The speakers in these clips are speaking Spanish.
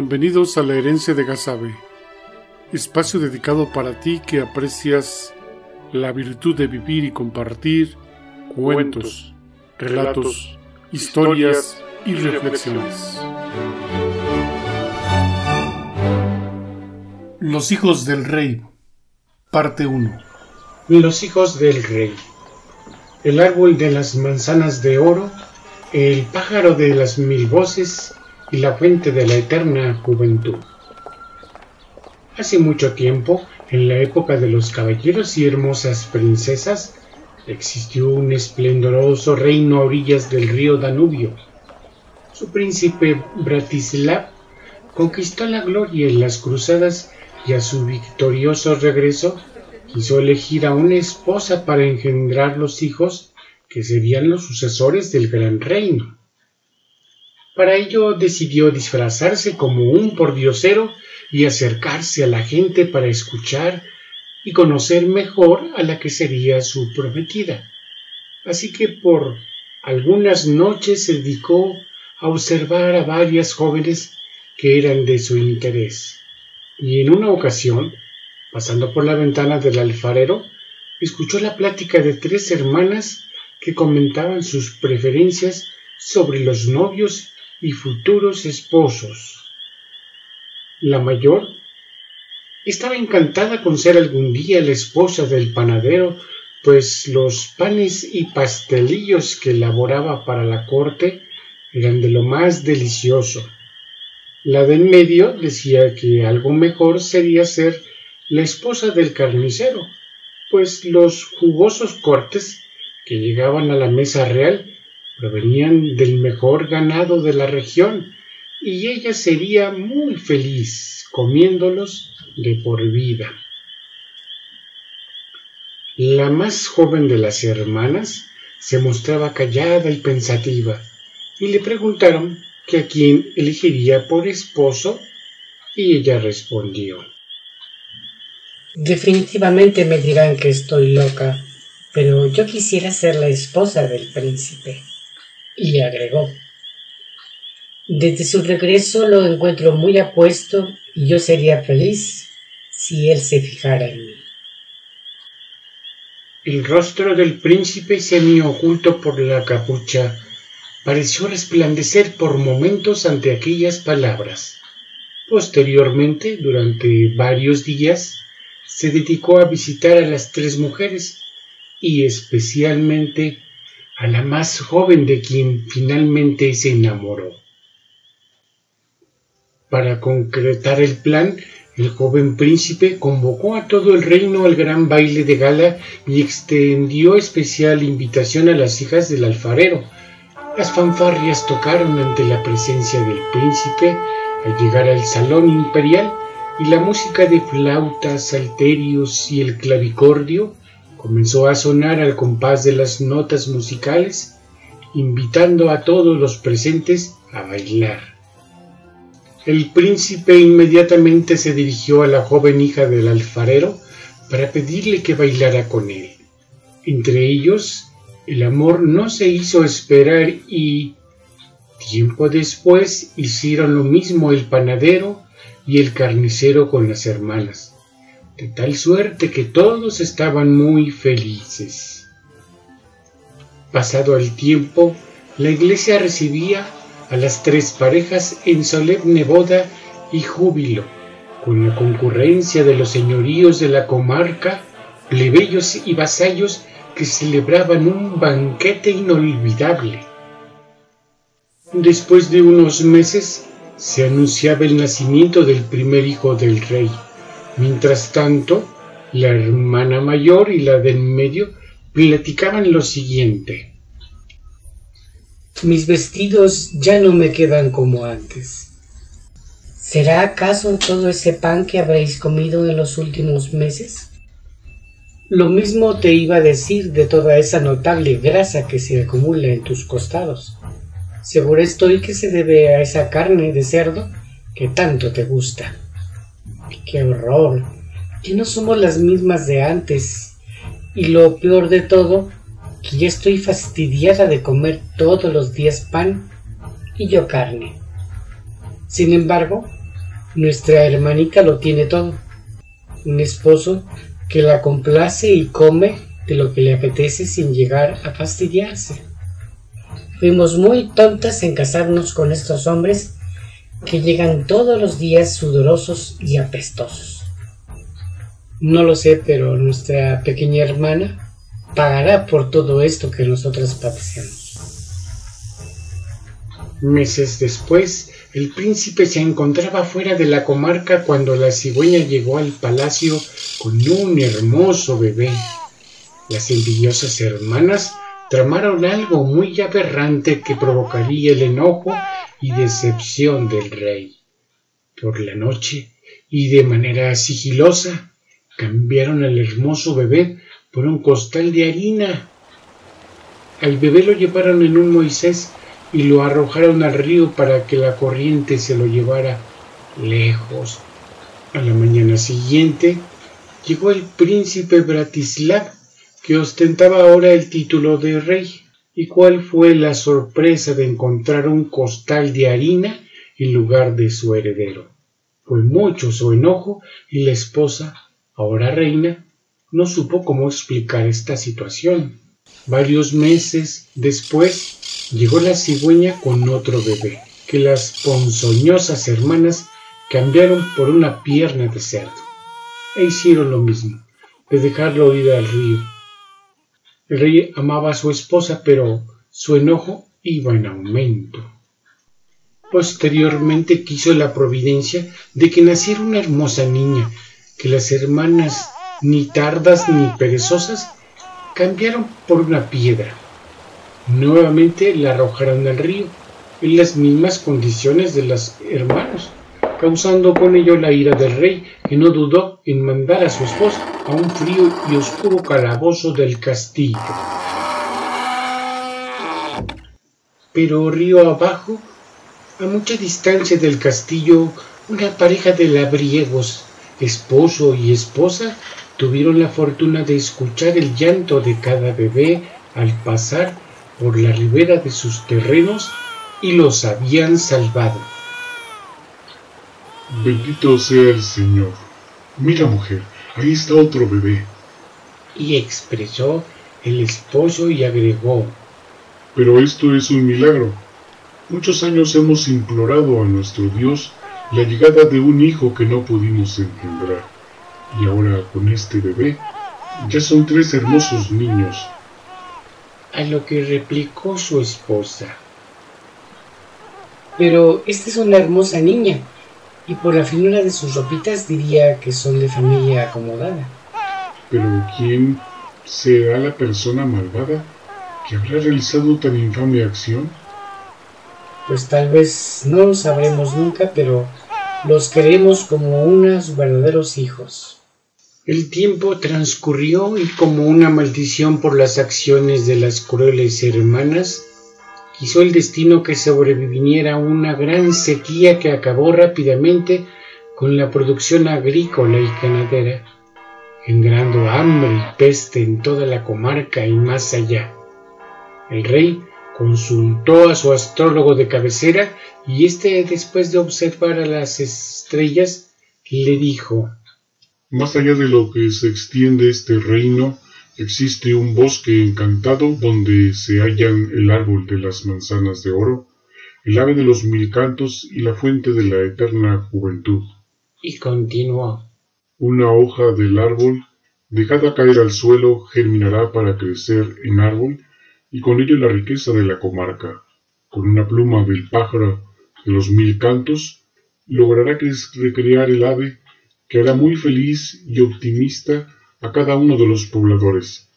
Bienvenidos a la herencia de Gazabe, espacio dedicado para ti que aprecias la virtud de vivir y compartir cuentos, relatos, historias y reflexiones. Los hijos del rey, parte 1. Los hijos del rey. El árbol de las manzanas de oro, el pájaro de las mil voces y la fuente de la eterna juventud. Hace mucho tiempo, en la época de los caballeros y hermosas princesas, existió un esplendoroso reino a orillas del río Danubio. Su príncipe Bratislav conquistó la gloria en las cruzadas y a su victorioso regreso quiso elegir a una esposa para engendrar los hijos que serían los sucesores del gran reino. Para ello decidió disfrazarse como un pordiosero y acercarse a la gente para escuchar y conocer mejor a la que sería su prometida. Así que por algunas noches se dedicó a observar a varias jóvenes que eran de su interés. Y en una ocasión, pasando por la ventana del alfarero, escuchó la plática de tres hermanas que comentaban sus preferencias sobre los novios y futuros esposos. La mayor estaba encantada con ser algún día la esposa del panadero, pues los panes y pastelillos que elaboraba para la corte eran de lo más delicioso. La de medio decía que algo mejor sería ser la esposa del carnicero, pues los jugosos cortes que llegaban a la mesa real provenían del mejor ganado de la región y ella sería muy feliz comiéndolos de por vida. La más joven de las hermanas se mostraba callada y pensativa y le preguntaron que a quién elegiría por esposo y ella respondió Definitivamente me dirán que estoy loca, pero yo quisiera ser la esposa del príncipe y agregó Desde su regreso lo encuentro muy apuesto y yo sería feliz si él se fijara en mí. El rostro del príncipe semi oculto por la capucha pareció resplandecer por momentos ante aquellas palabras. Posteriormente, durante varios días, se dedicó a visitar a las tres mujeres y especialmente a la más joven de quien finalmente se enamoró. Para concretar el plan, el joven príncipe convocó a todo el reino al gran baile de gala y extendió especial invitación a las hijas del alfarero. Las fanfarrias tocaron ante la presencia del príncipe al llegar al salón imperial y la música de flautas, salterios y el clavicordio comenzó a sonar al compás de las notas musicales, invitando a todos los presentes a bailar. El príncipe inmediatamente se dirigió a la joven hija del alfarero para pedirle que bailara con él. Entre ellos, el amor no se hizo esperar y, tiempo después, hicieron lo mismo el panadero y el carnicero con las hermanas de tal suerte que todos estaban muy felices. Pasado el tiempo, la iglesia recibía a las tres parejas en solemne boda y júbilo, con la concurrencia de los señoríos de la comarca, plebeyos y vasallos que celebraban un banquete inolvidable. Después de unos meses se anunciaba el nacimiento del primer hijo del rey. Mientras tanto, la hermana mayor y la del medio platicaban lo siguiente. Mis vestidos ya no me quedan como antes. ¿Será acaso todo ese pan que habréis comido en los últimos meses? Lo mismo te iba a decir de toda esa notable grasa que se acumula en tus costados. Seguro estoy que se debe a esa carne de cerdo que tanto te gusta. ¡Qué horror! Que no somos las mismas de antes. Y lo peor de todo, que ya estoy fastidiada de comer todos los días pan y yo carne. Sin embargo, Nuestra hermanita lo tiene todo. Un esposo que la complace y come de lo que le apetece sin llegar a fastidiarse. Fuimos muy tontas en casarnos con estos hombres que llegan todos los días sudorosos y apestosos. No lo sé, pero nuestra pequeña hermana pagará por todo esto que nosotras padecemos. Meses después, el príncipe se encontraba fuera de la comarca cuando la cigüeña llegó al palacio con un hermoso bebé. Las envidiosas hermanas tramaron algo muy aberrante que provocaría el enojo y decepción del rey. Por la noche, y de manera sigilosa, cambiaron al hermoso bebé por un costal de harina. Al bebé lo llevaron en un Moisés y lo arrojaron al río para que la corriente se lo llevara lejos. A la mañana siguiente llegó el príncipe Bratislav, que ostentaba ahora el título de rey. ¿Y cuál fue la sorpresa de encontrar un costal de harina en lugar de su heredero? Fue mucho su enojo y la esposa, ahora reina, no supo cómo explicar esta situación. Varios meses después llegó la cigüeña con otro bebé, que las ponzoñosas hermanas cambiaron por una pierna de cerdo. E hicieron lo mismo, de dejarlo ir al río el rey amaba a su esposa, pero su enojo iba en aumento. Posteriormente quiso la providencia de que naciera una hermosa niña, que las hermanas, ni tardas ni perezosas, cambiaron por una piedra. Nuevamente la arrojaron al río, en las mismas condiciones de los hermanos, causando con ello la ira del rey, que no dudó en mandar a su esposa a un frío y oscuro calabozo del castillo. Pero río abajo, a mucha distancia del castillo, una pareja de labriegos, esposo y esposa, tuvieron la fortuna de escuchar el llanto de cada bebé al pasar por la ribera de sus terrenos y los habían salvado. Bendito sea el Señor. Mira, mujer, ahí está otro bebé. Y expresó el esposo y agregó, Pero esto es un milagro. Muchos años hemos implorado a nuestro Dios la llegada de un hijo que no pudimos engendrar. Y ahora con este bebé ya son tres hermosos niños. A lo que replicó su esposa. Pero esta es una hermosa niña y por la finura de sus ropitas diría que son de familia acomodada. Pero ¿quién será la persona malvada que habrá realizado tan infame acción? Pues tal vez no lo sabremos nunca, pero los queremos como unos verdaderos hijos. El tiempo transcurrió y como una maldición por las acciones de las crueles hermanas, quiso el destino que sobreviviera una gran sequía que acabó rápidamente con la producción agrícola y ganadera, generando hambre y peste en toda la comarca y más allá. El rey consultó a su astrólogo de cabecera y éste, después de observar a las estrellas, le dijo Más allá de lo que se extiende este reino, Existe un bosque encantado donde se hallan el árbol de las manzanas de oro, el ave de los mil cantos y la fuente de la eterna juventud. Y continuó. Una hoja del árbol, dejada caer al suelo, germinará para crecer en árbol y con ello la riqueza de la comarca. Con una pluma del pájaro de los mil cantos, logrará recrear el ave que hará muy feliz y optimista a cada uno de los pobladores,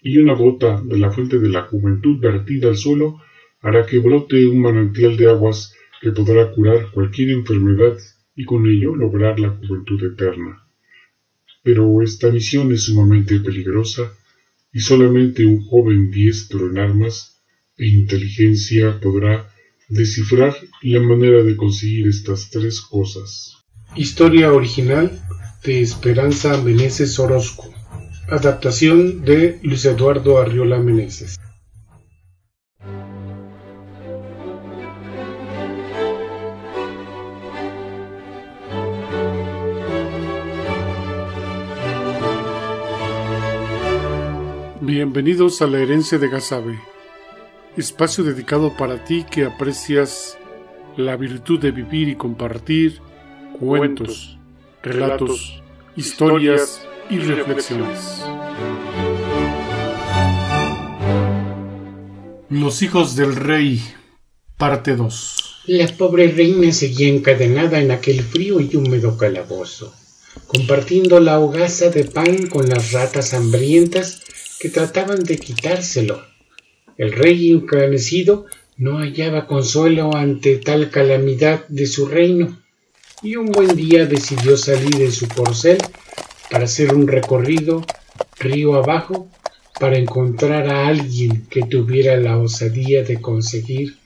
y una gota de la fuente de la juventud vertida al suelo hará que brote un manantial de aguas que podrá curar cualquier enfermedad y con ello lograr la juventud eterna. Pero esta misión es sumamente peligrosa y solamente un joven diestro en armas e inteligencia podrá descifrar la manera de conseguir estas tres cosas. Historia original de Esperanza Meneses Orozco, adaptación de Luis Eduardo Arriola Meneses. Bienvenidos a la herencia de Gazabe, espacio dedicado para ti que aprecias la virtud de vivir y compartir cuentos relatos, historias y reflexiones. Los hijos del rey, parte 2. La pobre reina seguía encadenada en aquel frío y húmedo calabozo, compartiendo la hogaza de pan con las ratas hambrientas que trataban de quitárselo. El rey encanecido no hallaba consuelo ante tal calamidad de su reino, y un buen día decidió salir de su corcel para hacer un recorrido río abajo para encontrar a alguien que tuviera la osadía de conseguir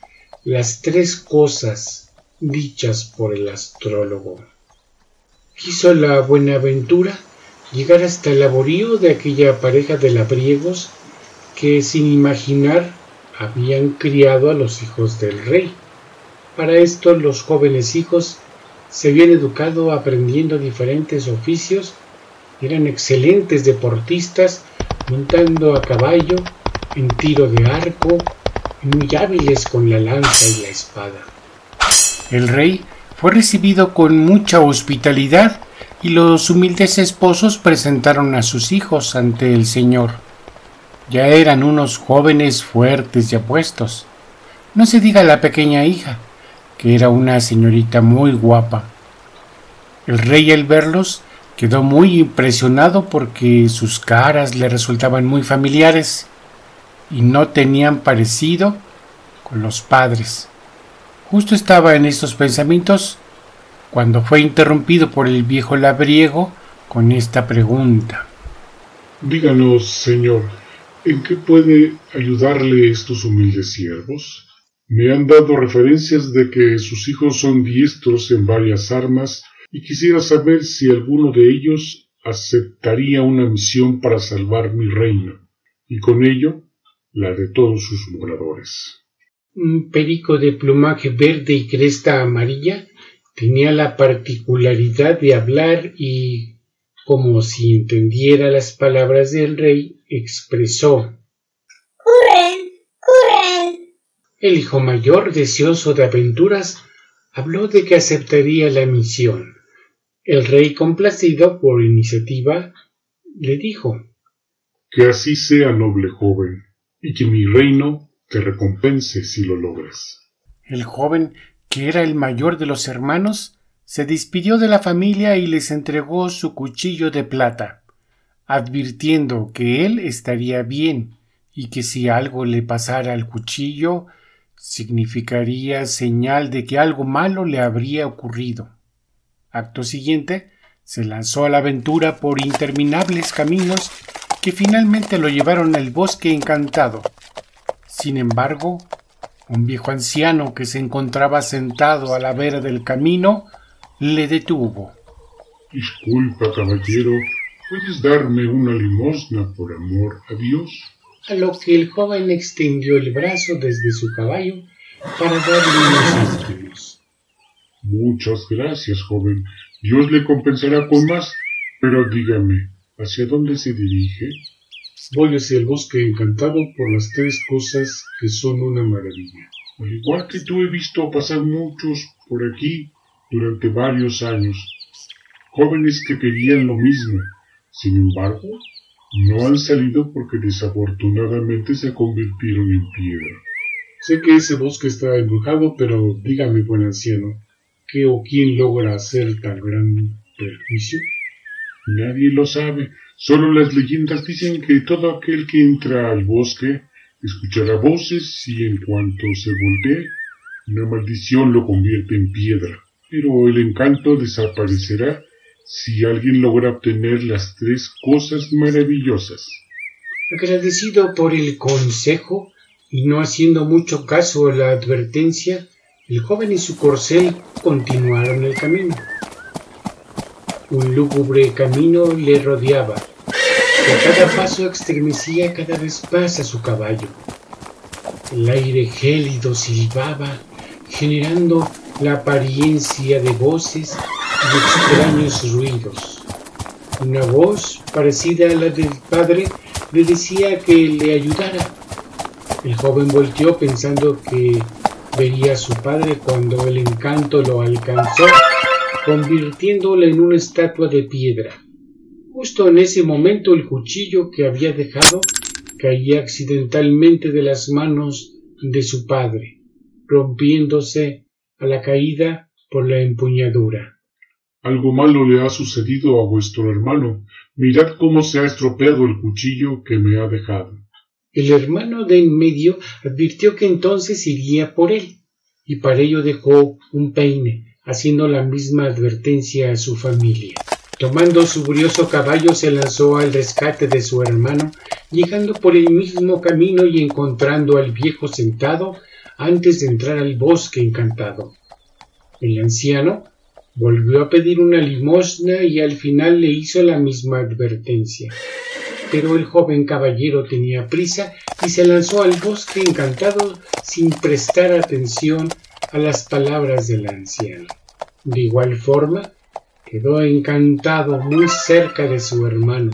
las tres cosas dichas por el astrólogo. Quiso la Buenaventura llegar hasta el laborío de aquella pareja de labriegos que sin imaginar habían criado a los hijos del rey. Para esto los jóvenes hijos se habían educado aprendiendo diferentes oficios, eran excelentes deportistas, montando a caballo, en tiro de arco, muy hábiles con la lanza y la espada. El rey fue recibido con mucha hospitalidad y los humildes esposos presentaron a sus hijos ante el Señor. Ya eran unos jóvenes fuertes y apuestos. No se diga la pequeña hija, que era una señorita muy guapa. El rey al verlos quedó muy impresionado porque sus caras le resultaban muy familiares y no tenían parecido con los padres. Justo estaba en estos pensamientos cuando fue interrumpido por el viejo labriego con esta pregunta. Díganos, señor, ¿en qué puede ayudarle estos humildes siervos? Me han dado referencias de que sus hijos son diestros en varias armas y quisiera saber si alguno de ellos aceptaría una misión para salvar mi reino, y con ello la de todos sus moradores. Un perico de plumaje verde y cresta amarilla tenía la particularidad de hablar y, como si entendiera las palabras del rey, expresó. El hijo mayor, deseoso de aventuras, habló de que aceptaría la misión. El rey, complacido por iniciativa, le dijo Que así sea, noble joven, y que mi reino te recompense si lo logras. El joven que era el mayor de los hermanos, se despidió de la familia y les entregó su cuchillo de plata, advirtiendo que él estaría bien y que si algo le pasara al cuchillo significaría señal de que algo malo le habría ocurrido. Acto siguiente, se lanzó a la aventura por interminables caminos que finalmente lo llevaron al bosque encantado. Sin embargo, un viejo anciano que se encontraba sentado a la vera del camino le detuvo. Disculpa, caballero, ¿puedes darme una limosna por amor a Dios? A lo que el joven extendió el brazo desde su caballo para darle unos ánimos. Muchas gracias, joven. Dios le compensará con más. Pero dígame, ¿hacia dónde se dirige? Voy hacia el bosque encantado por las tres cosas que son una maravilla. Al igual que tú he visto pasar muchos por aquí durante varios años, jóvenes que querían lo mismo. Sin embargo, no han salido porque desafortunadamente se convirtieron en piedra. Sé que ese bosque está embrujado, pero dígame, buen anciano, ¿qué o quién logra hacer tan gran perjuicio? Nadie lo sabe. Solo las leyendas dicen que todo aquel que entra al bosque escuchará voces y en cuanto se voltee, una maldición lo convierte en piedra. Pero el encanto desaparecerá si alguien logra obtener las tres cosas maravillosas. Agradecido por el consejo y no haciendo mucho caso a la advertencia, el joven y su corcel continuaron el camino. Un lúgubre camino le rodeaba, a cada paso estremecía cada vez más a su caballo. El aire gélido silbaba, generando la apariencia de voces extraños ruidos. Una voz parecida a la del padre le decía que le ayudara. El joven volteó pensando que vería a su padre cuando el encanto lo alcanzó, convirtiéndolo en una estatua de piedra. Justo en ese momento el cuchillo que había dejado caía accidentalmente de las manos de su padre, rompiéndose a la caída por la empuñadura. Algo malo le ha sucedido a vuestro hermano. Mirad cómo se ha estropeado el cuchillo que me ha dejado. El hermano de en medio advirtió que entonces iría por él, y para ello dejó un peine, haciendo la misma advertencia a su familia. Tomando su brioso caballo se lanzó al rescate de su hermano, llegando por el mismo camino y encontrando al viejo sentado antes de entrar al bosque encantado. El anciano volvió a pedir una limosna y al final le hizo la misma advertencia. Pero el joven caballero tenía prisa y se lanzó al bosque encantado sin prestar atención a las palabras del anciano. De igual forma, quedó encantado muy cerca de su hermano.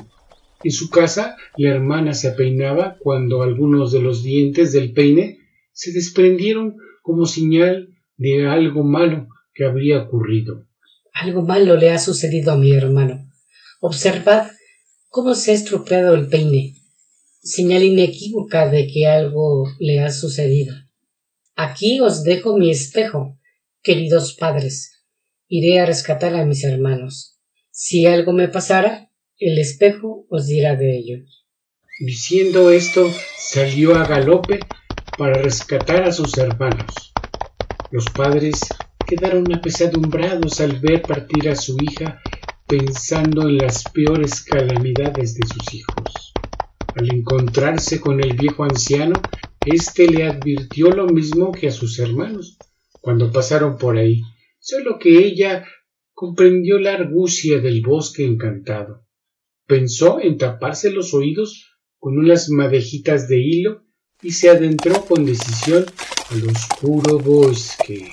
En su casa, la hermana se peinaba cuando algunos de los dientes del peine se desprendieron como señal de algo malo que habría ocurrido. Algo malo le ha sucedido a mi hermano. Observad cómo se ha estropeado el peine. Señal inequívoca de que algo le ha sucedido. Aquí os dejo mi espejo, queridos padres iré a rescatar a mis hermanos. Si algo me pasara, el espejo os dirá de ello. Diciendo esto, salió a galope para rescatar a sus hermanos. Los padres quedaron apesadumbrados al ver partir a su hija pensando en las peores calamidades de sus hijos. Al encontrarse con el viejo anciano, éste le advirtió lo mismo que a sus hermanos cuando pasaron por ahí solo que ella comprendió la argucia del bosque encantado. Pensó en taparse los oídos con unas madejitas de hilo y se adentró con decisión al oscuro bosque.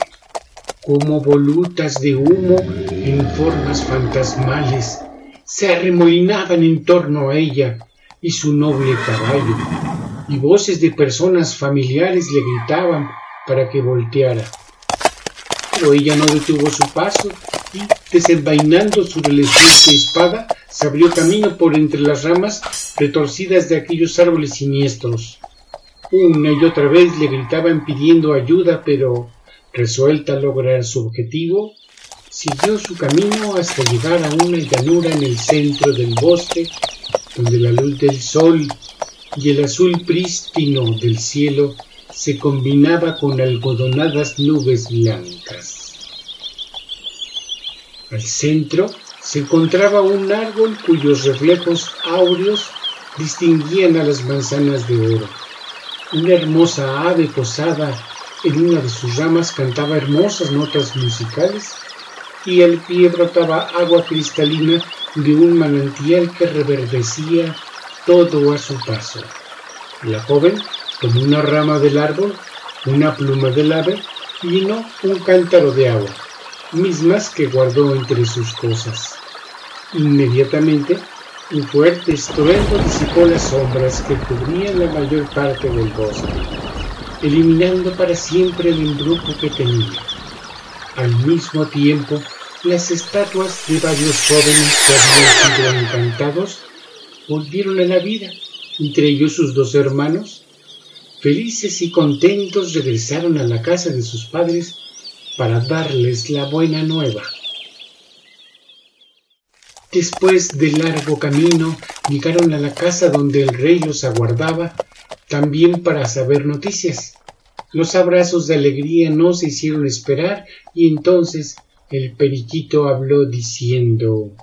Como volutas de humo en formas fantasmales se arremolinaban en torno a ella y su noble caballo, y voces de personas familiares le gritaban para que volteara pero ella no detuvo su paso y, desenvainando su releciente espada, se abrió camino por entre las ramas retorcidas de aquellos árboles siniestros. Una y otra vez le gritaban pidiendo ayuda, pero, resuelta a lograr su objetivo, siguió su camino hasta llegar a una llanura en el centro del bosque, donde la luz del sol y el azul prístino del cielo se combinaba con algodonadas nubes blancas. Al centro se encontraba un árbol cuyos reflejos áureos distinguían a las manzanas de oro. Una hermosa ave posada en una de sus ramas cantaba hermosas notas musicales y al pie brotaba agua cristalina de un manantial que reverdecía todo a su paso. La joven Tomó una rama del árbol, una pluma del ave y llenó un cántaro de agua, mismas que guardó entre sus cosas. Inmediatamente, un fuerte estruendo disipó las sombras que cubrían la mayor parte del bosque, eliminando para siempre el embrujo que tenía. Al mismo tiempo, las estatuas de varios jóvenes que habían sido encantados volvieron a la vida, entre ellos sus dos hermanos, Felices y contentos regresaron a la casa de sus padres para darles la buena nueva. Después de largo camino, llegaron a la casa donde el rey los aguardaba, también para saber noticias. Los abrazos de alegría no se hicieron esperar y entonces el periquito habló diciendo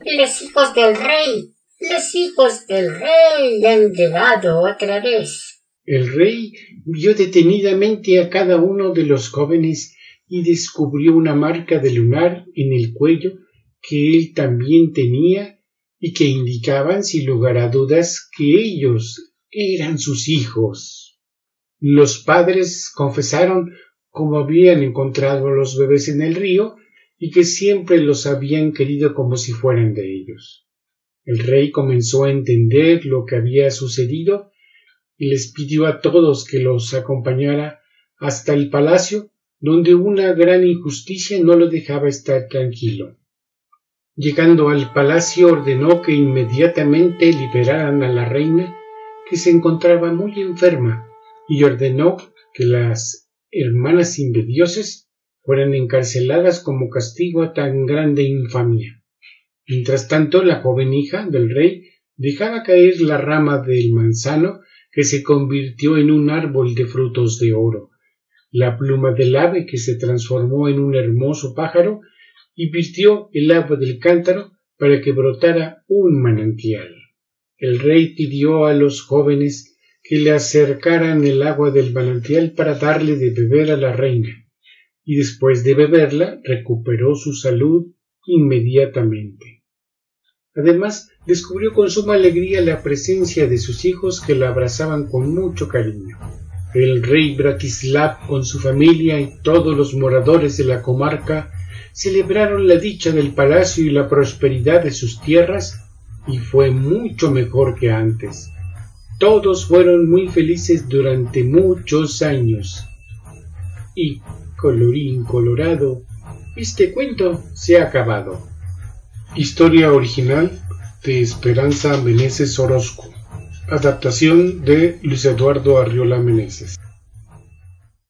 Los hijos del rey, los hijos del rey han llegado otra vez. El rey vio detenidamente a cada uno de los jóvenes y descubrió una marca de lunar en el cuello que él también tenía y que indicaban sin lugar a dudas que ellos eran sus hijos. Los padres confesaron cómo habían encontrado a los bebés en el río y que siempre los habían querido como si fueran de ellos. El rey comenzó a entender lo que había sucedido y les pidió a todos que los acompañara hasta el palacio, donde una gran injusticia no lo dejaba estar tranquilo. Llegando al palacio ordenó que inmediatamente liberaran a la reina, que se encontraba muy enferma, y ordenó que las hermanas invidioses fueran encarceladas como castigo a tan grande infamia. Mientras tanto, la joven hija del rey dejaba caer la rama del manzano que se convirtió en un árbol de frutos de oro, la pluma del ave que se transformó en un hermoso pájaro y virtió el agua del cántaro para que brotara un manantial. El rey pidió a los jóvenes que le acercaran el agua del manantial para darle de beber a la reina, y después de beberla recuperó su salud inmediatamente. Además, descubrió con suma alegría la presencia de sus hijos que la abrazaban con mucho cariño. El rey Bratislav con su familia y todos los moradores de la comarca celebraron la dicha del palacio y la prosperidad de sus tierras y fue mucho mejor que antes. Todos fueron muy felices durante muchos años. Y, colorín colorado, este cuento se ha acabado. Historia original de Esperanza Meneses Orozco. Adaptación de Luis Eduardo Arriola Meneses.